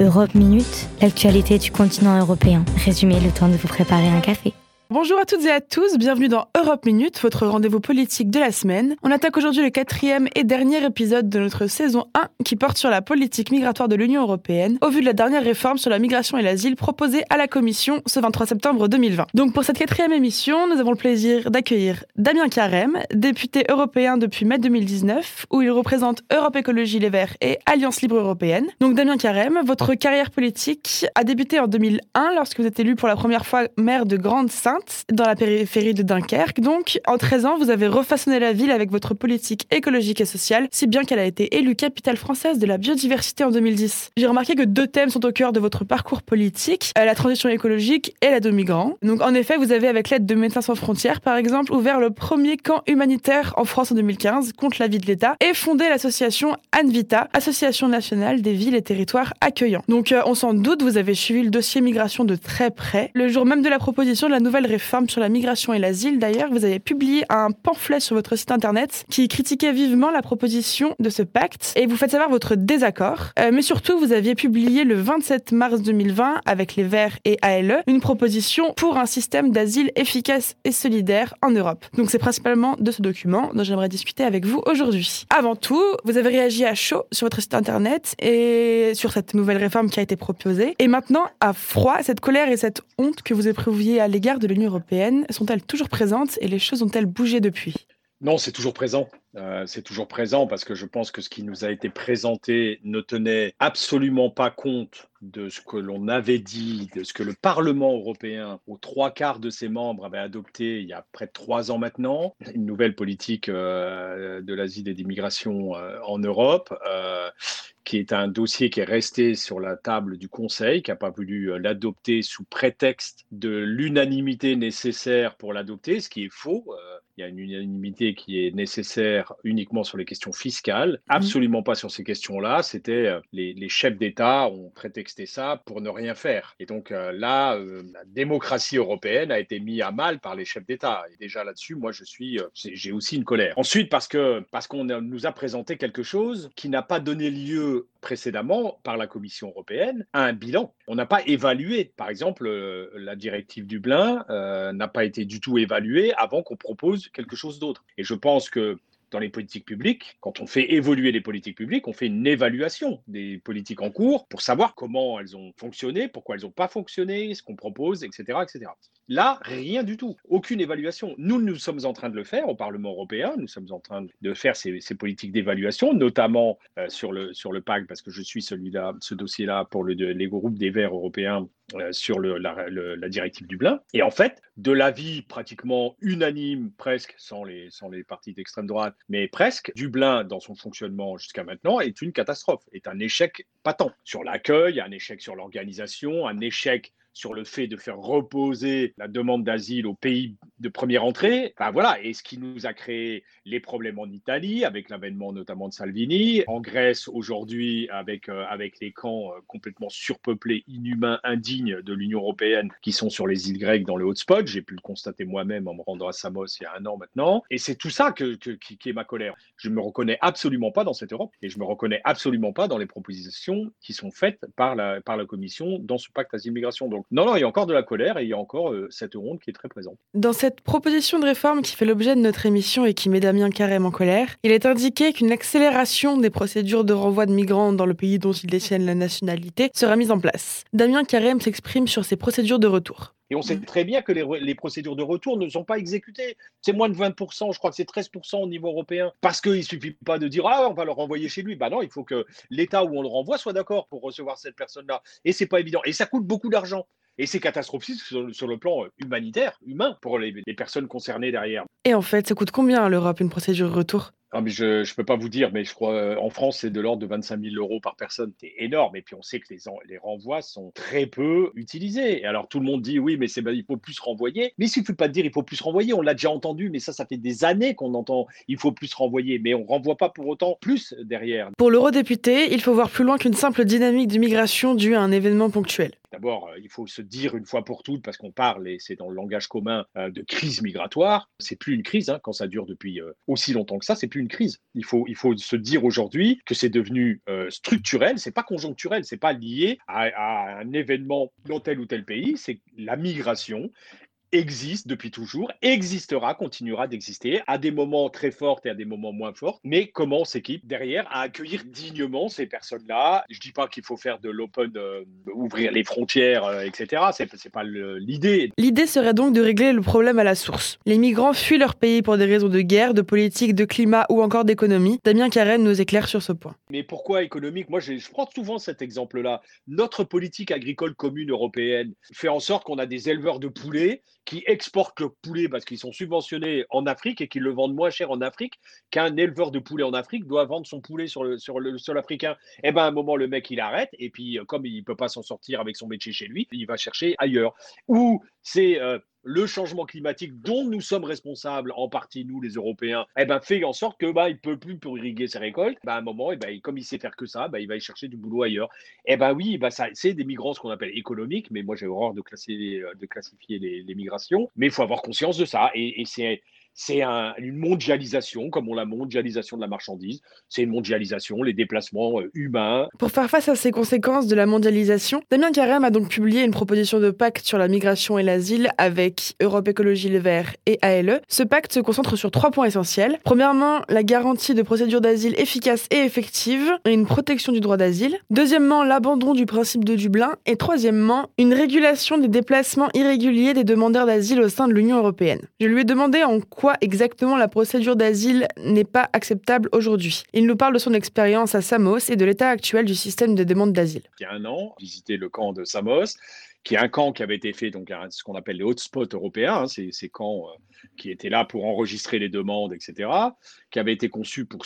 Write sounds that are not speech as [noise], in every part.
Europe Minute, l'actualité du continent européen. Résumé le temps de vous préparer un café. Bonjour à toutes et à tous, bienvenue dans Europe Minute, votre rendez-vous politique de la semaine. On attaque aujourd'hui le quatrième et dernier épisode de notre saison 1 qui porte sur la politique migratoire de l'Union européenne au vu de la dernière réforme sur la migration et l'asile proposée à la Commission ce 23 septembre 2020. Donc pour cette quatrième émission, nous avons le plaisir d'accueillir Damien Carême, député européen depuis mai 2019, où il représente Europe Écologie Les Verts et Alliance Libre Européenne. Donc Damien Carême, votre carrière politique a débuté en 2001 lorsque vous êtes élu pour la première fois maire de Grande-Sainte dans la périphérie de Dunkerque. Donc, en 13 ans, vous avez refaçonné la ville avec votre politique écologique et sociale, si bien qu'elle a été élue capitale française de la biodiversité en 2010. J'ai remarqué que deux thèmes sont au cœur de votre parcours politique, euh, la transition écologique et l'aide aux migrants. Donc, en effet, vous avez, avec l'aide de Médecins sans frontières, par exemple, ouvert le premier camp humanitaire en France en 2015 contre l'avis de l'État et fondé l'association Anvita, Association nationale des villes et territoires accueillants. Donc, euh, on s'en doute, vous avez suivi le dossier migration de très près. Le jour même de la proposition de la nouvelle réforme sur la migration et l'asile, d'ailleurs, vous avez publié un pamphlet sur votre site internet qui critiquait vivement la proposition de ce pacte et vous faites savoir votre désaccord. Euh, mais surtout, vous aviez publié le 27 mars 2020 avec les Verts et ALE une proposition pour un système d'asile efficace et solidaire en Europe. Donc c'est principalement de ce document dont j'aimerais discuter avec vous aujourd'hui. Avant tout, vous avez réagi à chaud sur votre site internet et sur cette nouvelle réforme qui a été proposée. Et maintenant, à froid, cette colère et cette honte que vous éprouviez à l'égard de l'Union européenne sont-elles toujours présentes? Et les choses ont-elles bougé depuis? Non, c'est toujours présent. Euh, c'est toujours présent parce que je pense que ce qui nous a été présenté ne tenait absolument pas compte de ce que l'on avait dit, de ce que le Parlement européen, aux trois quarts de ses membres, avait adopté il y a près de trois ans maintenant, une nouvelle politique euh, de l'asile et d'immigration euh, en Europe, qui est un dossier qui est resté sur la table du Conseil, qui n'a pas voulu l'adopter sous prétexte de l'unanimité nécessaire pour l'adopter, ce qui est faux. il y a une unanimité qui est nécessaire uniquement sur les questions fiscales, mmh. absolument pas sur ces questions-là. C'était euh, les, chefs d'État ont prétexté ça pour ne rien faire. Et donc euh, là, euh, la démocratie européenne a été mise à mal par les chefs d'État. Et déjà là-dessus, moi, je suis, j'ai aussi une colère. Ensuite, parce que parce qu'on nous a présenté quelque chose qui n'a pas donné lieu précédemment par la Commission européenne à un bilan. On n'a pas évalué, par exemple, la directive Dublin n'a pas été du tout évaluée avant qu'on propose quelque chose d'autre. Et je pense que dans les politiques publiques, quand on fait évoluer les politiques publiques, on fait une évaluation des politiques en cours pour savoir comment elles ont fonctionné, pourquoi elles n'ont pas fonctionné, ce qu'on propose, etc.. Là, rien du tout, aucune évaluation. Nous, nous sommes en train de le faire au Parlement européen, nous sommes en train de faire ces, politiques d'évaluation, notamment euh, sur, le, sur le PAC, parce que je suis celui-là, ce dossier-là pour le, les groupes des Verts européens euh, sur la, directive Dublin. Et en fait, de l'avis pratiquement unanime, presque, sans les, sans les partis d'extrême droite, mais presque, Dublin, dans son fonctionnement jusqu'à maintenant, est une catastrophe, est un échec patent sur l'accueil, un échec sur l'organisation, un échec sur le fait de faire reposer la demande d'asile au pays de première entrée. Enfin voilà, et ce qui nous a créé les problèmes en Italie, avec l'avènement notamment de Salvini, en Grèce aujourd'hui, avec, euh, avec les camps euh, complètement surpeuplés, inhumains, indignes de l'Union européenne qui sont sur les îles grecques dans le hotspot. J'ai pu le constater moi-même en me rendant à Samos il y a un an maintenant. Et c'est tout ça que, qui, est ma colère. Je ne me reconnais absolument pas dans cette Europe et je ne me reconnais absolument pas dans les propositions qui sont faites par la, par la Commission dans ce pacte asile-migration. Non, non, il y a encore de la colère et il y a encore euh, cette ronde qui est très présente. Dans cette proposition de réforme qui fait l'objet de notre émission et qui met Damien Carême en colère, il est indiqué qu'une accélération des procédures de renvoi de migrants dans le pays dont ils détiennent la nationalité sera mise en place. Damien Carême s'exprime sur ces procédures de retour. Et on sait mm. très bien que les, procédures de retour ne sont pas exécutées. C'est moins de 20%, je crois que c'est 13% au niveau européen. Parce qu'il ne suffit pas de dire Ah, on va le renvoyer chez lui. Bah non, il faut que l'État où on le renvoie soit d'accord pour recevoir cette personne-là. Et c'est pas évident. Et ça coûte beaucoup d'argent. Et c'est catastrophique sur, le plan humanitaire, humain, pour les, les personnes concernées derrière. Et en fait, ça coûte combien à l'Europe une procédure de retour mais je ne peux pas vous dire, mais je crois euh, en France, c'est de l'ordre de 25 000 euros par personne. C'est énorme. Et puis, on sait que les, les renvois sont très peu utilisés. Et alors, tout le monde dit oui, mais c'est, il faut plus renvoyer. Mais il suffit pas de dire il faut plus renvoyer. On l'a déjà entendu, mais ça, ça fait des années qu'on entend il faut plus renvoyer. Mais on renvoie pas pour autant plus derrière. Pour l'eurodéputé, il faut voir plus loin qu'une simple dynamique d'immigration due à un événement ponctuel. D'abord, il faut se dire une fois pour toutes, parce qu'on parle, et c'est dans le langage commun, de crise migratoire. C'est plus une crise, hein, quand ça dure depuis aussi longtemps que ça, c'est plus une crise. Il faut, il faut se dire aujourd'hui que c'est devenu structurel, c'est pas conjoncturel, c'est pas lié à un événement dans tel ou tel pays, c'est la migration existe depuis toujours, existera, continuera d'exister à des moments très forts et à des moments moins forts. Mais comment on s'équipe derrière à accueillir dignement ces personnes-là? Je dis pas qu'il faut faire de l'open, euh, ouvrir les frontières, euh, etc. C'est, c'est pas l'idée. L'idée serait donc de régler le problème à la source. Les migrants fuient leur pays pour des raisons de guerre, de politique, de climat ou encore d'économie. Damien Carène nous éclaire sur ce point. Mais pourquoi économique? Moi, je prends souvent cet exemple-là. Notre politique agricole commune européenne fait en sorte qu'on a des éleveurs de poulets qui exportent le poulet parce qu'ils sont subventionnés en Afrique et qu'ils le vendent moins cher en Afrique qu'un éleveur de poulet en Afrique doit vendre son poulet sur le, sur le sol africain. Et eh bien, à un moment, le mec, il arrête et puis, euh, comme il ne peut pas s'en sortir avec son métier chez lui, il va chercher ailleurs. Ou c'est. Euh, le changement climatique dont nous sommes responsables, en partie nous les Européens, eh ben, fait en sorte que bah, il peut plus pour irriguer ses récoltes. Bah, à un moment, eh ben, comme il sait faire que ça, bah, il va y chercher du boulot ailleurs. Eh ben oui, bah, ça, c'est des migrants ce qu'on appelle économiques, mais moi j'ai horreur de, classer, de classifier les, migrations. Mais il faut avoir conscience de ça. Et c'est c'est une mondialisation, comme on la mondialisation de la marchandise. C'est une mondialisation, les déplacements euh, humains. Pour faire face à ces conséquences de la mondialisation, Damien Carême a donc publié une proposition de pacte sur la migration et l'asile avec Europe Écologie Les Verts et ALE. Ce pacte se concentre sur trois points essentiels. Premièrement, la garantie de procédures d'asile efficaces et effectives et une protection du droit d'asile. Deuxièmement, l'abandon du principe de Dublin. Et troisièmement, une régulation des déplacements irréguliers des demandeurs d'asile au sein de l'Union européenne. Je lui ai demandé en quoi exactement la procédure d'asile n'est pas acceptable aujourd'hui. Il nous parle de son expérience à Samos et de l'état actuel du système de demande d'asile. Il y a un an, visité le camp de Samos qui est un camp qui avait été fait, donc ce qu'on appelle les hotspots européens, hein, ces, camps euh, qui étaient là pour enregistrer les demandes, etc., qui avait été conçu pour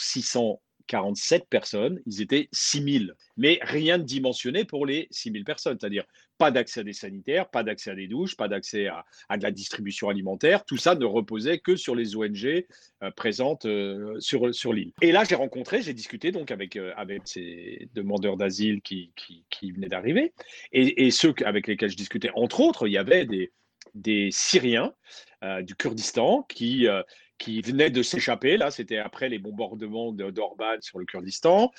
647 personnes, ils étaient 6000, mais rien de dimensionné pour les 6000 personnes, c'est-à-dire pas d'accès à des sanitaires, pas d'accès à des douches, pas d'accès à, de la distribution alimentaire. Tout ça ne reposait que sur les ONG euh, présentes euh, sur, sur l'île. Et là, j'ai rencontré, j'ai discuté donc avec, euh, avec ces demandeurs d'asile qui, qui, venaient d'arriver. Et, ceux avec lesquels je discutais, entre autres, il y avait des, des Syriens du Kurdistan qui qui venaient de s'échapper. Là, c'était après les bombardements d'Orban sur le Kurdistan,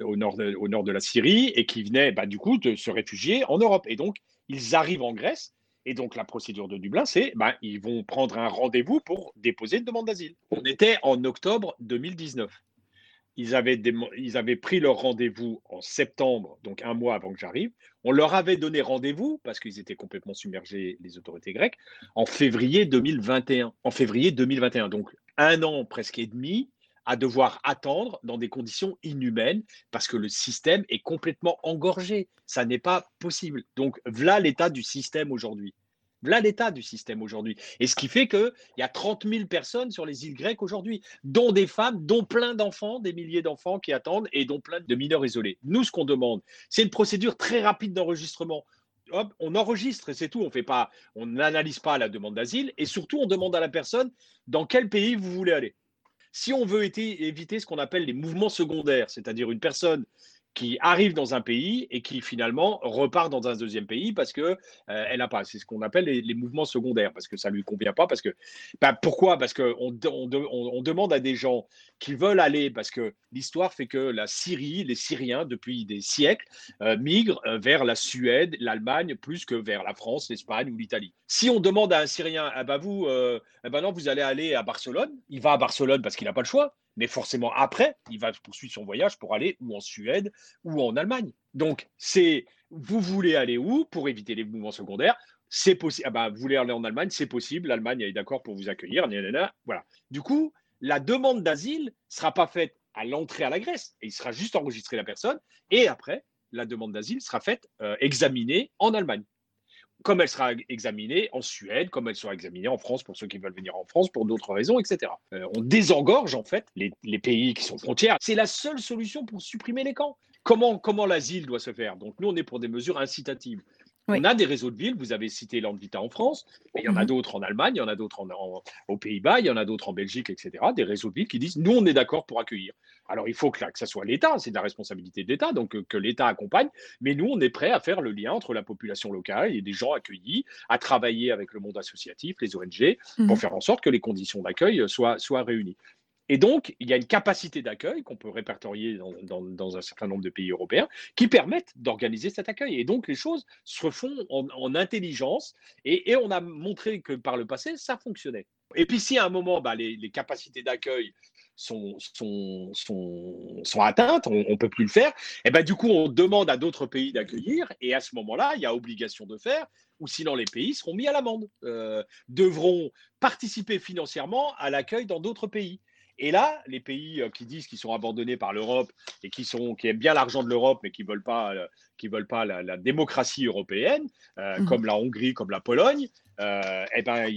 au nord, de, la Syrie, et qui venaient bah, du coup de se réfugier en Europe. Et donc, ils arrivent en Grèce. Et donc, la procédure de Dublin, c'est bah, ils vont prendre un rendez-vous pour déposer une demande d'asile. On était en octobre 2019. Ils avaient, pris leur rendez-vous en septembre, donc un mois avant que j'arrive. On leur avait donné rendez-vous, parce qu'ils étaient complètement submergés, les autorités grecques, en février 2021. En février 2021, donc un an presque et demi à devoir attendre dans des conditions inhumaines parce que le système est complètement engorgé. Ça n'est pas possible. Donc, voilà l'état du système aujourd'hui. Voilà l'état du système aujourd'hui. Et ce qui fait qu'il y a 30 000 personnes sur les îles grecques aujourd'hui, dont des femmes, dont plein d'enfants, des milliers d'enfants qui attendent et dont plein de mineurs isolés. Nous, ce qu'on demande, c'est une procédure très rapide d'enregistrement. Hop, on enregistre et c'est tout. On fait pas, on n'analyse pas la demande d'asile et surtout on demande à la personne dans quel pays vous voulez aller. Si on veut éviter ce qu'on appelle les mouvements secondaires, c'est-à-dire une personne qui arrive dans un pays et qui finalement repart dans un deuxième pays parce que euh, elle n'a pas. C'est ce qu'on appelle les, mouvements secondaires parce que ça lui convient pas. Parce que bah, pourquoi? Parce on, on, demande à des gens qui veulent aller parce que l'histoire fait que la Syrie, les Syriens depuis des siècles euh, migrent euh, vers la Suède, l'Allemagne plus que vers la France, l'Espagne ou l'Italie. Si on demande à un Syrien, ah bah vous, ah bah non, vous allez aller à Barcelone, il va à Barcelone parce qu'il n'a pas le choix mais forcément après, il va poursuivre son voyage pour aller ou en Suède ou en Allemagne. Donc, c'est vous voulez aller où pour éviter les mouvements secondaires? C'est possible. Ah bah, vous voulez aller en Allemagne, c'est possible. L'Allemagne est d'accord pour vous accueillir. Voilà. Du coup, la demande d'asile sera pas faite à l'entrée à la Grèce. Il sera juste enregistré la personne. Et après, la demande d'asile sera faite, euh, examinée en Allemagne comme elle sera examinée en Suède, comme elle sera examinée en France pour ceux qui veulent venir en France pour d'autres raisons, etc. Euh, on désengorge en fait les, pays qui sont frontières. C'est la seule solution pour supprimer les camps. Comment, comment l'asile doit se faire? Donc nous, on est pour des mesures incitatives. On a des réseaux de villes, vous avez cité Landvita en France, mais il y en a mhm. d'autres en Allemagne, il y en a d'autres aux Pays-Bas, il y en a d'autres en Belgique, etc. Des réseaux de villes qui disent nous, on est d'accord pour accueillir. Alors, il faut que, que ça soit l'État, c'est de la responsabilité de l'État, donc que, l'État accompagne, mais nous, on est prêt à faire le lien entre la population locale et des gens accueillis, à travailler avec le monde associatif, les ONG, pour mhm. faire en sorte que les conditions d'accueil soient, soient réunies. Et donc, il y a une capacité d'accueil qu'on peut répertorier dans, un certain nombre de pays européens qui permettent d'organiser cet accueil. Et donc, les choses se font en, intelligence et, on a montré que par le passé, ça fonctionnait. Et puis, si à un moment, bah, les, capacités d'accueil sont, atteintes, on ne peut plus le faire, et ben, du coup, on demande à d'autres pays d'accueillir. Et à ce moment-là, il y a obligation de faire, ou sinon les pays seront mis à l'amende, euh, devront participer financièrement à l'accueil dans d'autres pays. Et là, les pays euh, qui disent qu'ils sont abandonnés par l'Europe et qui, sont, qui aiment bien l'argent de l'Europe, mais qui ne veulent pas, euh, qui veulent pas la, démocratie européenne, euh, mmh. comme la Hongrie, comme la Pologne, eh ben,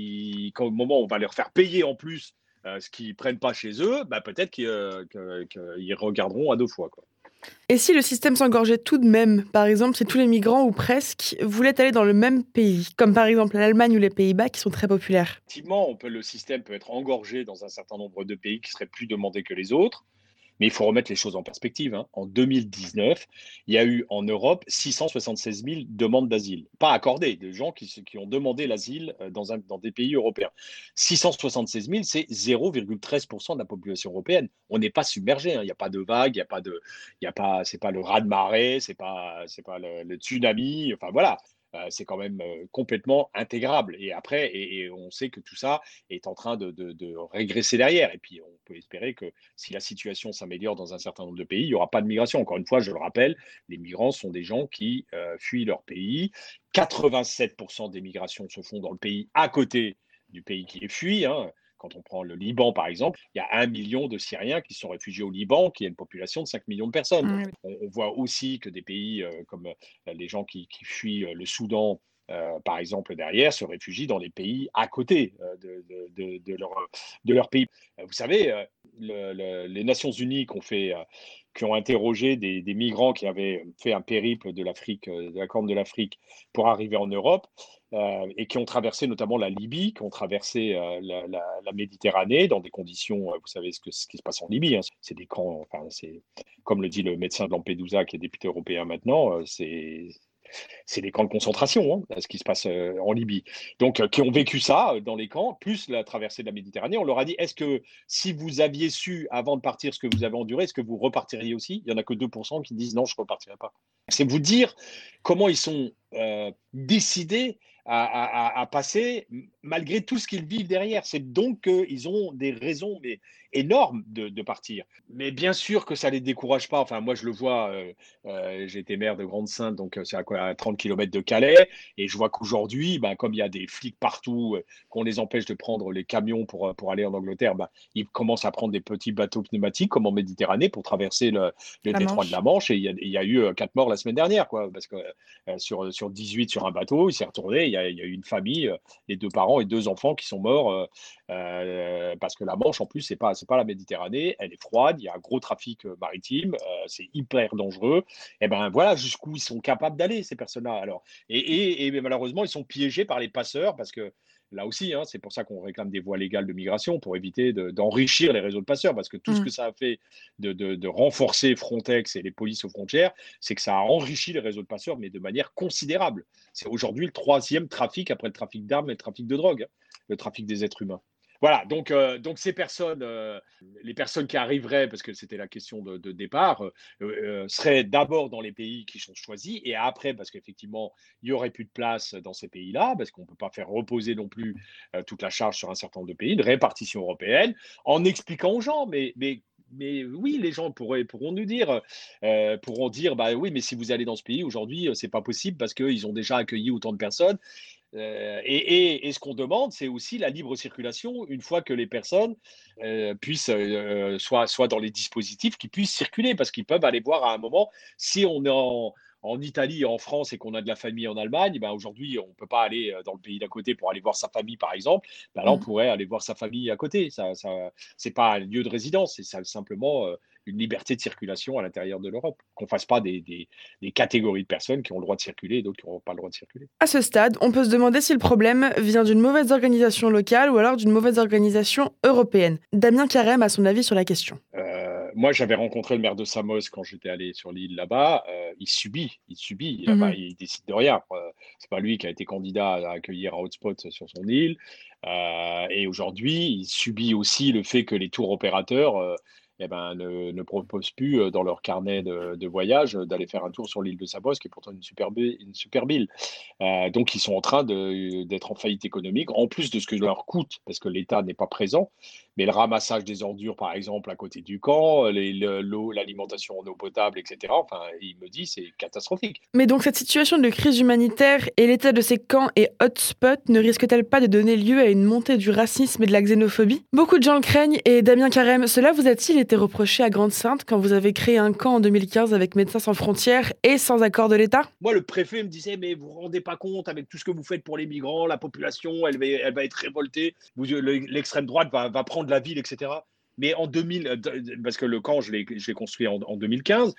au moment où on va leur faire payer en plus ce qu'ils ne prennent pas chez eux, bah, peut-être qu'ils regarderont à deux fois. Quoi. Et si le système s'engorgeait tout de même, par exemple, si tous les migrants ou presque voulaient aller dans le même pays, comme par exemple l'Allemagne ou les Pays-Bas qui sont très populaires? Effectivement, le système peut être engorgé dans un certain nombre de pays qui seraient plus demandés que les autres. Mais il faut remettre les choses en perspective. Hein. En 2019, il y a eu en Europe 676 000 demandes d'asile, pas accordées, de gens qui, ont demandé l'asile euh, dans, des pays européens. 676 000, c'est 0,13% de la population européenne. On n'est pas submergé, hein. il n'y a pas de vague, il n'y a pas de, il pas, le raz de marée, c'est pas, c'est pas le tsunami. Enfin voilà, c'est quand même euh, complètement intégrable. Et après, et, on sait que tout ça est en train de, régresser derrière. Et puis, on peut espérer que si la situation s'améliore dans un certain nombre de pays, il n'y aura pas de migration. Encore une fois, je le rappelle, les migrants sont des gens qui euh, fuient leur pays. 87% des migrations se font dans le pays à côté du pays qui les fuit. Hein. Quand on prend le Liban, par exemple, il y a un million de Syriens qui sont réfugiés au Liban, qui a une population de 5 millions de personnes. On, voit aussi que des pays euh, comme euh, les gens qui, fuient euh, le Soudan, par exemple, derrière, se réfugient dans les pays à côté de, leur, de, leur, pays. Vous savez, les Nations Unies qui ont, fait, qui ont interrogé des, migrants qui avaient fait un périple de l'Afrique, de la Corne de l'Afrique, pour arriver en Europe, euh, et qui ont traversé notamment la Libye, qui ont traversé euh, la, Méditerranée dans des conditions, euh, vous savez ce, que, qui se passe en Libye, hein. c'est des camps, enfin, comme le dit le médecin de Lampedusa qui est député européen maintenant, c'est c'est des camps de concentration, hein, ce qui se passe en Libye. Donc, qui ont vécu ça dans les camps, plus la traversée de la Méditerranée. On leur a dit est-ce que si vous aviez su avant de partir ce que vous avez enduré, est-ce que vous repartiriez aussi? Il n'y en a que 2% qui disent non, je ne repartirai pas. C'est vous dire comment ils sont décidés à, passer malgré tout ce qu'ils vivent derrière. C'est donc qu'ils ont des raisons mais énormes de, partir. Mais bien sûr que ça ne les décourage pas. Enfin, moi, je le vois, euh, euh, j'ai été maire de Grande-Sainte, donc euh, c'est à, quoi, 30 km de Calais, et je vois qu'aujourd'hui, ben, comme il y a des flics partout, qu'on les empêche de prendre les camions pour, pour aller en Angleterre, ben, ils commencent à prendre des petits bateaux pneumatiques, comme en Méditerranée, pour traverser le, détroit de la Manche. Et il y, a, eu quatre morts la semaine dernière, quoi, parce que sur, sur 18 sur un bateau, il s'est retourné, il y, a, il y, a, eu une famille, les deux parents et deux enfants qui sont morts euh, parce que la Manche, en plus, c'est pas, pas la Méditerranée, elle est froide, il y a un gros trafic euh, maritime, euh, c'est hyper dangereux. Et ben voilà jusqu'où ils sont capables d'aller ces personnes-là. Alors, et, et, malheureusement, ils sont piégés par les passeurs parce que là aussi, hein, c'est pour ça qu'on réclame des voies légales de migration pour éviter d'enrichir les réseaux de passeurs, parce que tout ce mmh. que ça a fait de, de, renforcer Frontex et les polices aux frontières, c'est que ça a enrichi les réseaux de passeurs, mais de manière considérable. C'est aujourd'hui le troisième trafic après le trafic d'armes et le trafic de drogue, hein, le trafic des êtres humains. Voilà, donc, euh, donc ces personnes, euh, les personnes qui arriveraient, parce que c'était la question de, départ, euh, seraient d'abord dans les pays qui sont choisis et après, parce qu'effectivement, il n'y aurait plus de place dans ces pays-là, parce qu'on ne peut pas faire reposer non plus toute la charge sur un certain nombre de pays, une répartition européenne, en expliquant aux gens, mais oui, les gens pourraient, pourront nous dire, pourront dire, bah oui, mais si vous allez dans ce pays aujourd'hui, c'est pas possible parce qu'ils ont déjà accueilli autant de personnes euh, et, ce qu'on demande, c'est aussi la libre circulation une fois que les personnes euh, puissent, euh, soit dans les dispositifs, qui puissent circuler, parce qu'ils peuvent aller voir à un moment, si on est en, en Italie, en France et qu'on a de la famille en Allemagne, ben aujourd'hui, on ne peut pas aller dans le pays d'à côté pour aller voir sa famille, par exemple. Ben là, on mmh. pourrait aller voir sa famille à côté. Ça, ça, c'est pas un lieu de résidence, c'est simplement une liberté de circulation à l'intérieur de l'Europe. Qu'on ne fasse pas des, des, catégories de personnes qui ont le droit de circuler et d'autres qui n'ont pas le droit de circuler. À ce stade, on peut se demander si le problème vient d'une mauvaise organisation locale ou alors d'une mauvaise organisation européenne. Damien Carême a son avis sur la question. Euh, moi, j'avais rencontré le maire de Samos quand j'étais allé sur l'île là-bas. Euh, il subit, il subit, mhm. il décide de rien. Euh, c'est pas lui qui a été candidat à accueillir un hotspot sur son île. et aujourd'hui, il subit aussi le fait que les tours opérateurs eh ben, ne, proposent plus dans leur carnet de, voyage d'aller faire un tour sur l'île de Samos, qui est pourtant une superbe, une superbe île. donc, ils sont en train d'être en faillite économique, en plus de ce que leur coûte, parce que l'État n'est pas présent. Mais le ramassage des ordures, par exemple, à côté du camp, l'eau, l'alimentation en eau potable, etc., enfin, il me dit c'est catastrophique. Mais donc cette situation de crise humanitaire et l'état de ces camps et hotspots ne risque-t-elle pas de donner lieu à une montée du racisme et de la xénophobie? Beaucoup de gens le craignent et Damien Carême, cela vous a-t-il été reproché à Grande-Sainte quand vous avez créé un camp en 2015 avec Médecins sans frontières et sans accord de l'État? Moi, le préfet me disait mais vous vous rendez pas compte avec tout ce que vous faites pour les migrants, la population, elle va, être révoltée, l'extrême droite va, prendre la ville, etc. Mais en 2000, euh, parce que le camp, je l'ai construit en, 2015,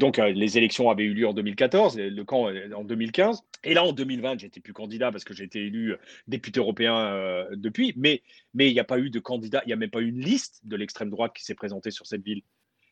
donc euh, les élections avaient eu lieu en 2014, le camp euh, en 2015. Et là, en 2020, j'étais plus candidat parce que j'ai été élu député européen depuis. Mais mais il n'y a pas eu de candidat, il n'y a même pas eu une liste de l'extrême droite qui s'est présentée sur cette ville.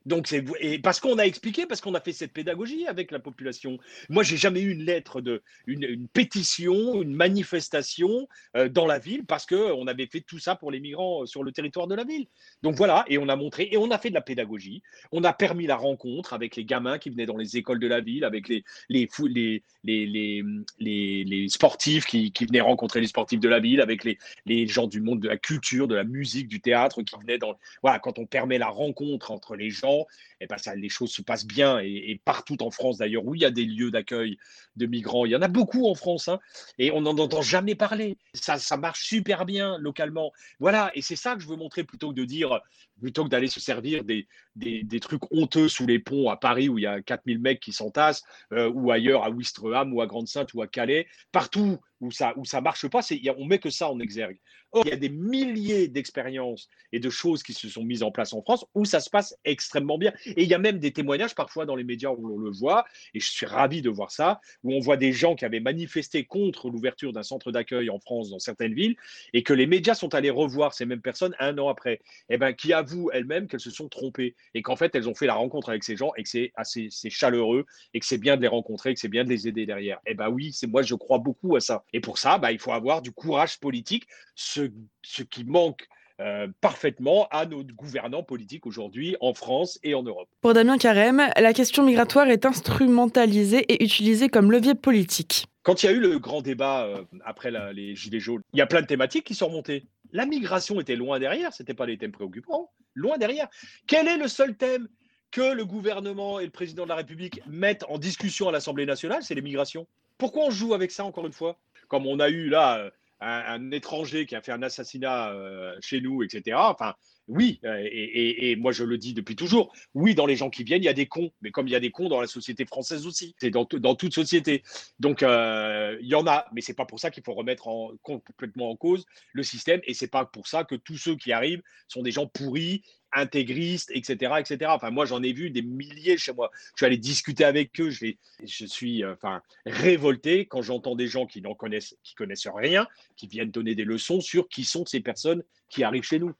Donc c'est parce qu'on a expliqué, parce qu'on a fait cette pédagogie avec la population. Moi, j'ai jamais eu une lettre de une, pétition, une manifestation euh, dans la ville parce que on avait fait tout ça pour les migrants euh, sur le territoire de la ville. Donc voilà, et on a montré et on a fait de la pédagogie. On a permis la rencontre avec les gamins qui venaient dans les écoles de la ville, avec les, les, les, sportifs qui, qui, venaient rencontrer les sportifs de la ville, avec les, les gens du monde de la culture, de la musique, du théâtre qui venaient dans voilà quand on permet la rencontre entre les gens et eh ben ça, les choses se passent bien. Et, partout en France, d'ailleurs, où il y a des lieux d'accueil de migrants, il y en a beaucoup en France, hein, et on n'en entend jamais parler. Ça, ça marche super bien localement. Voilà, et c'est ça que je veux montrer plutôt que de dire, plutôt d'aller se servir des, des, trucs honteux sous les ponts à Paris où il y a 4000 mecs qui s'entassent, euh, ou ailleurs à Ouistreham ou à Grande-Sainte ou à Calais, partout où ça où ça marche pas, c'est on met que ça en exergue. Or, il y a des milliers d'expériences et de choses qui se sont mises en place en France où ça se passe extrêmement bien. Et il y a même des témoignages parfois dans les médias où on le voit, et je suis ravi de voir ça, où on voit des gens qui avaient manifesté contre l'ouverture d'un centre d'accueil en France dans certaines villes, et que les médias sont allés revoir ces mêmes personnes un an après, et eh ben qui avouent elles-mêmes qu'elles se sont trompées et qu'en fait elles ont fait la rencontre avec ces gens et que c'est assez chaleureux et que c'est bien de les rencontrer, que c'est bien de les aider derrière. Et eh ben oui, c'est moi je crois beaucoup à ça. Et pour ça, bah, il faut avoir du courage politique, ce, ce qui manque euh, parfaitement à nos gouvernants politiques aujourd'hui en France et en Europe. Pour Damien Carême, la question migratoire est instrumentalisée et utilisée comme levier politique. Quand il y a eu le grand débat euh, après les Gilets jaunes, il y a plein de thématiques qui sont remontées. La migration était loin derrière, ce n'était pas les thèmes préoccupants, loin derrière. Quel est le seul thème que le gouvernement et le président de la République mettent en discussion à l'Assemblée nationale? C'est les migrations. Pourquoi on joue avec ça encore une fois? Comme on a eu là euh, un, étranger qui a fait un assassinat euh, chez nous, etc. Enfin, oui, euh, et, moi je le dis depuis toujours, oui, dans les gens qui viennent, il y a des cons, mais comme il y a des cons dans la société française aussi, c'est dans, toute société. Donc il y en a, mais c'est pas pour ça qu'il faut remettre en, complètement en cause le système, et c'est pas pour ça que tous ceux qui arrivent sont des gens pourris intégristes, etc., etc. Enfin, moi, j'en ai vu des milliers chez moi. Je suis allé discuter avec eux. Je, suis, euh, enfin, révolté quand j'entends des gens qui n'en connaissent, qui connaissent rien, qui viennent donner des leçons sur qui sont ces personnes qui arrivent chez nous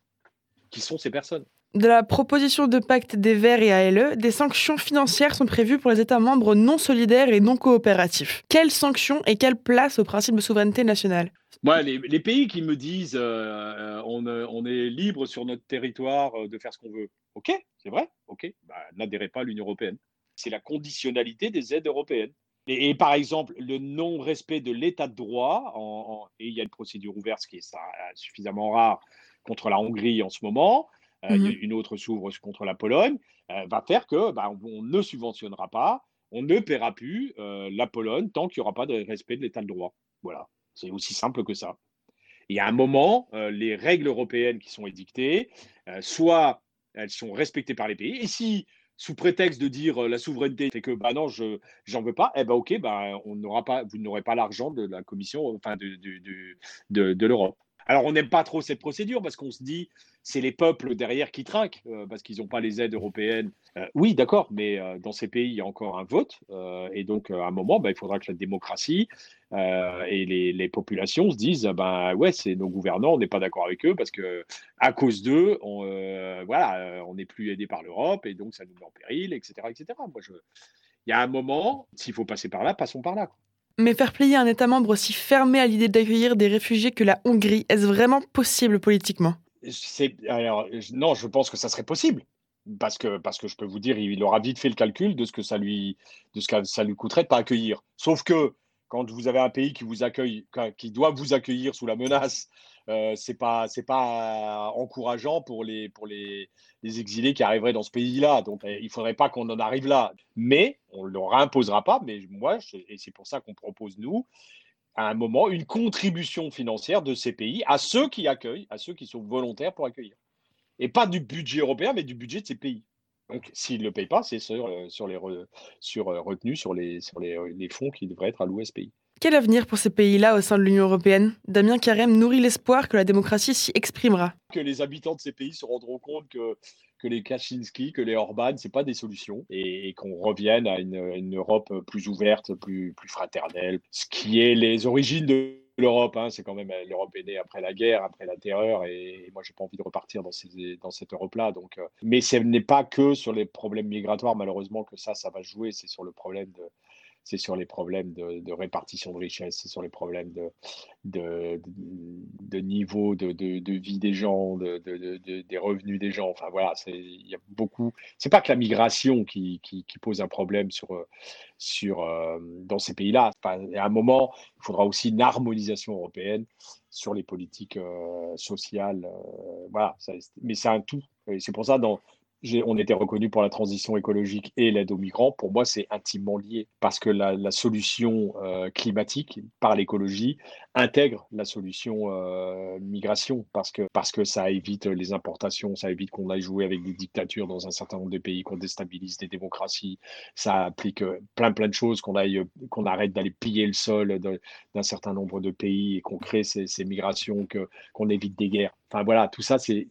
qui sont ces personnes. De la proposition de pacte des Verts et ALE, des sanctions financières sont prévues pour les États membres non solidaires et non coopératifs. Quelles sanctions et quelle place au principe de souveraineté nationale? Moi, les, pays qui me disent euh, euh, on, est libre sur notre territoire euh, de faire ce qu'on veut, ok, c'est vrai, ok, bah, n'adhérez pas à l'Union européenne. C'est la conditionnalité des aides européennes. Et, par exemple, le non-respect de l'état de droit, et il y a une procédure ouverte, ce qui est suffisamment rare contre la Hongrie en ce moment, euh, mmh une autre s'ouvre contre la Pologne, euh, va faire que bah, on ne subventionnera pas, on ne paiera plus euh, la Pologne tant qu'il n'y aura pas de respect de l'état de droit. Voilà, c'est aussi simple que ça. Il y a un moment, les règles européennes qui sont édictées, soit elles sont respectées par les pays, et si sous prétexte de dire la souveraineté fait que bah non je j'en veux pas eh ben ok bah on n'aura pas vous n'aurez pas l'argent de la commission enfin de, de, de, de l'Europe Alors, on n'aime pas trop cette procédure parce qu'on se dit, c'est les peuples derrière qui trinquent euh, parce qu'ils n'ont pas les aides européennes. Euh, oui, d'accord, mais euh, dans ces pays, il y a encore un vote. et donc, à un moment, bah, il faudra que la démocratie et les, populations se disent ben ouais, c'est nos gouvernants, on n'est pas d'accord avec eux parce que à cause d'eux, on voilà, n'est plus aidé par l'Europe et donc ça nous met en péril, etc. etc. Moi, je... Il y a un moment, s'il faut passer par là, passons par là. Mais faire plier un État membre aussi fermé à l'idée d'accueillir des réfugiés que la Hongrie, est-ce vraiment possible politiquement? Non, je pense que ça serait possible. Parce que, parce que je peux vous dire, il aura vite fait le calcul de ce que ça lui, de ce que ça lui coûterait de pas accueillir. Sauf que quand vous avez un pays qui vous accueille, qui doit vous accueillir sous la menace, euh, c'est pas c'est pas encourageant pour les pour les, les, exilés qui arriveraient dans ce pays-là. Donc euh, il faudrait pas qu'on en arrive là. Mais on ne leur imposera pas. Mais moi, et c'est pour ça qu'on propose nous à un moment une contribution financière de ces pays à ceux qui accueillent, à ceux qui sont volontaires pour accueillir. Et pas du budget européen, mais du budget de ces pays. Donc, s'ils ne le payent pas, c'est sur, euh, sur, les sur euh, retenus sur, les, sur les, les, fonds qui devraient être alloués à ce pays. Quel avenir pour ces pays-là au sein de l'Union européenne? Damien Carême nourrit l'espoir que la démocratie s'y exprimera. Que les habitants de ces pays se rendront compte que que les Kaczynski, que les Orban, ce pas des solutions et, qu'on revienne à une, Europe plus ouverte, plus, plus fraternelle, ce qui est les origines de l'Europe. Hein. c'est quand même l'Europe est née après la guerre, après la terreur, et, moi j'ai pas envie de repartir dans, dans cette Europe-là. Donc, euh, mais ce n'est pas que sur les problèmes migratoires, malheureusement que ça, ça va jouer. C'est sur le problème de c'est sur les problèmes de, répartition de richesse, c'est sur les problèmes de, niveau de, vie des gens, des revenus des gens. Enfin voilà, il y a beaucoup. C'est pas que la migration qui, pose un problème sur, euh, dans ces pays-là. à un moment, il faudra aussi une harmonisation européenne sur les politiques euh, sociales. Euh, voilà, mais c'est un tout. C'est pour ça, dans, on était reconnu pour la transition écologique et l'aide aux migrants. Pour moi, c'est intimement lié parce que la, solution euh, climatique par l'écologie intègre la solution euh, migration parce que, parce que ça évite les importations, ça évite qu'on aille jouer avec des dictatures dans un certain nombre de pays, qu'on déstabilise des démocraties. Ça applique euh, plein plein de choses, qu'on aille, arrête d'aller piller le sol d'un certain nombre de pays et qu'on crée ces, ces migrations, que, qu'on évite des guerres. Enfin voilà, tout ça, c'est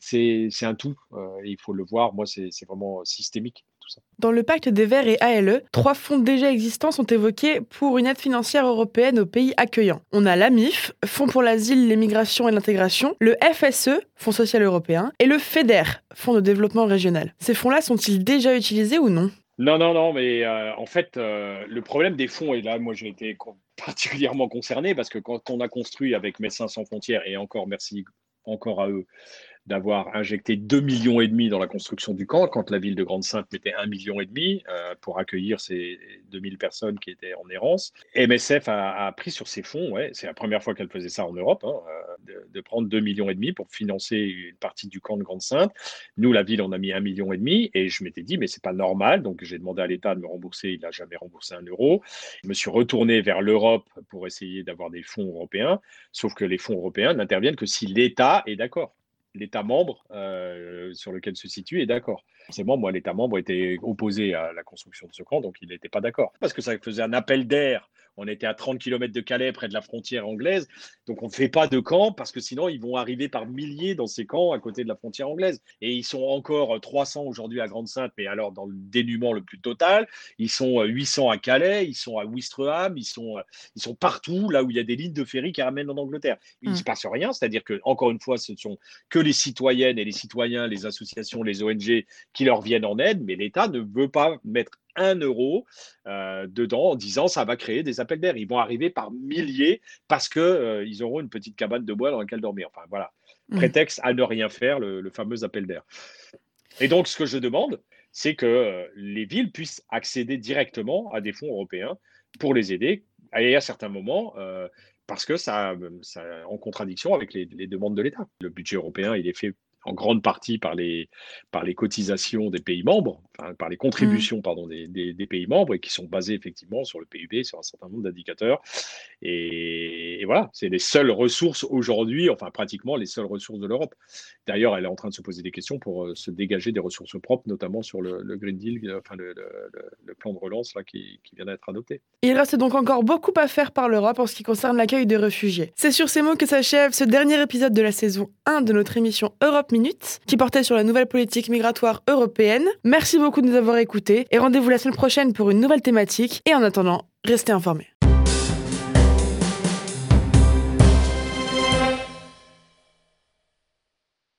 un tout. Euh, il faut le voir. Moi, c'est vraiment systémique. Tout ça. Dans le pacte des Verts et ALE, trois fonds déjà existants sont évoqués pour une aide financière européenne aux pays accueillants. On a l'AMIF, Fonds pour l'asile, l'immigration et l'intégration, le FSE, Fonds social européen, et le FEDER, Fonds de développement régional. Ces fonds-là sont-ils déjà utilisés ou non? Non, non, non, mais euh, en fait, euh, le problème des fonds, et là, moi, j'ai été [laughs] particulièrement concerné parce que quand on a construit avec Médecins sans frontières, et encore merci encore à eux d'avoir injecté 2 millions et demi dans la construction du camp, quand la ville de Grande-Sainte mettait 1 million et demi euh, pour accueillir ces 2000 personnes qui étaient en errance. MSF a, pris sur ses fonds, c'est la première fois qu'elle faisait ça en Europe, hein, euh, de, prendre 2 millions et demi pour financer une partie du camp de Grande-Sainte. Nous, la ville, on a mis 1 million et demi et je m'étais dit, mais c'est pas normal, donc j'ai demandé à l'État de me rembourser, il n'a jamais remboursé un euro. Je me suis retourné vers l'Europe pour essayer d'avoir des fonds européens, sauf que les fonds européens n'interviennent que si l'État est d'accord l'État membre euh, sur lequel se situe est d'accord. Forcément, moi, l'État membre était opposé à la construction de ce camp, donc il n'était pas d'accord. Parce que ça faisait un appel d'air on était à 30 km de Calais, près de la frontière anglaise. Donc, on ne fait pas de camp parce que sinon, ils vont arriver par milliers dans ces camps à côté de la frontière anglaise. Et ils sont encore 300 aujourd'hui à Grande-Sainte, mais alors dans le dénuement le plus total. Ils sont 800 à Calais, ils sont à Ouistreham, ils sont, ils sont partout là où il y a des lignes de ferry qui ramènent en Angleterre. Il ne se mmh. passe rien, c'est-à-dire que, encore une fois, ce sont que les citoyennes et les citoyens, les associations, les ONG qui leur viennent en aide, mais l'État ne veut pas mettre un euro euh, dedans en disant ça va créer des appels d'air. Ils vont arriver par milliers parce qu'ils euh, ils auront une petite cabane de bois dans laquelle dormir. Enfin voilà, mmh. prétexte à ne rien faire, le, fameux appel d'air. Et donc ce que je demande, c'est que euh, les villes puissent accéder directement à des fonds européens pour les aider et à certains moments. parce que ça, ça en contradiction avec les, les demandes de l'État. Le budget européen, il est fait en grande partie par les, par les cotisations des pays membres, par les contributions mmh. pardon, des, des, pays membres et qui sont basées effectivement sur le PIB, sur un certain nombre d'indicateurs. Et, voilà, c'est les seules ressources aujourd'hui, enfin pratiquement les seules ressources de l'Europe. D'ailleurs, elle est en train de se poser des questions pour euh, se dégager des ressources propres, notamment sur le, Green Deal, euh, enfin le, plan de relance là, qui, qui vient d'être adopté. Il reste donc encore beaucoup à faire par l'Europe en ce qui concerne l'accueil des réfugiés. C'est sur ces mots que s'achève ce dernier épisode de la saison 1 de notre émission Europe Minute, qui portait sur la nouvelle politique migratoire européenne. Merci beaucoup de nous avoir écoutés et rendez-vous la semaine prochaine pour une nouvelle thématique. Et en attendant, restez informés.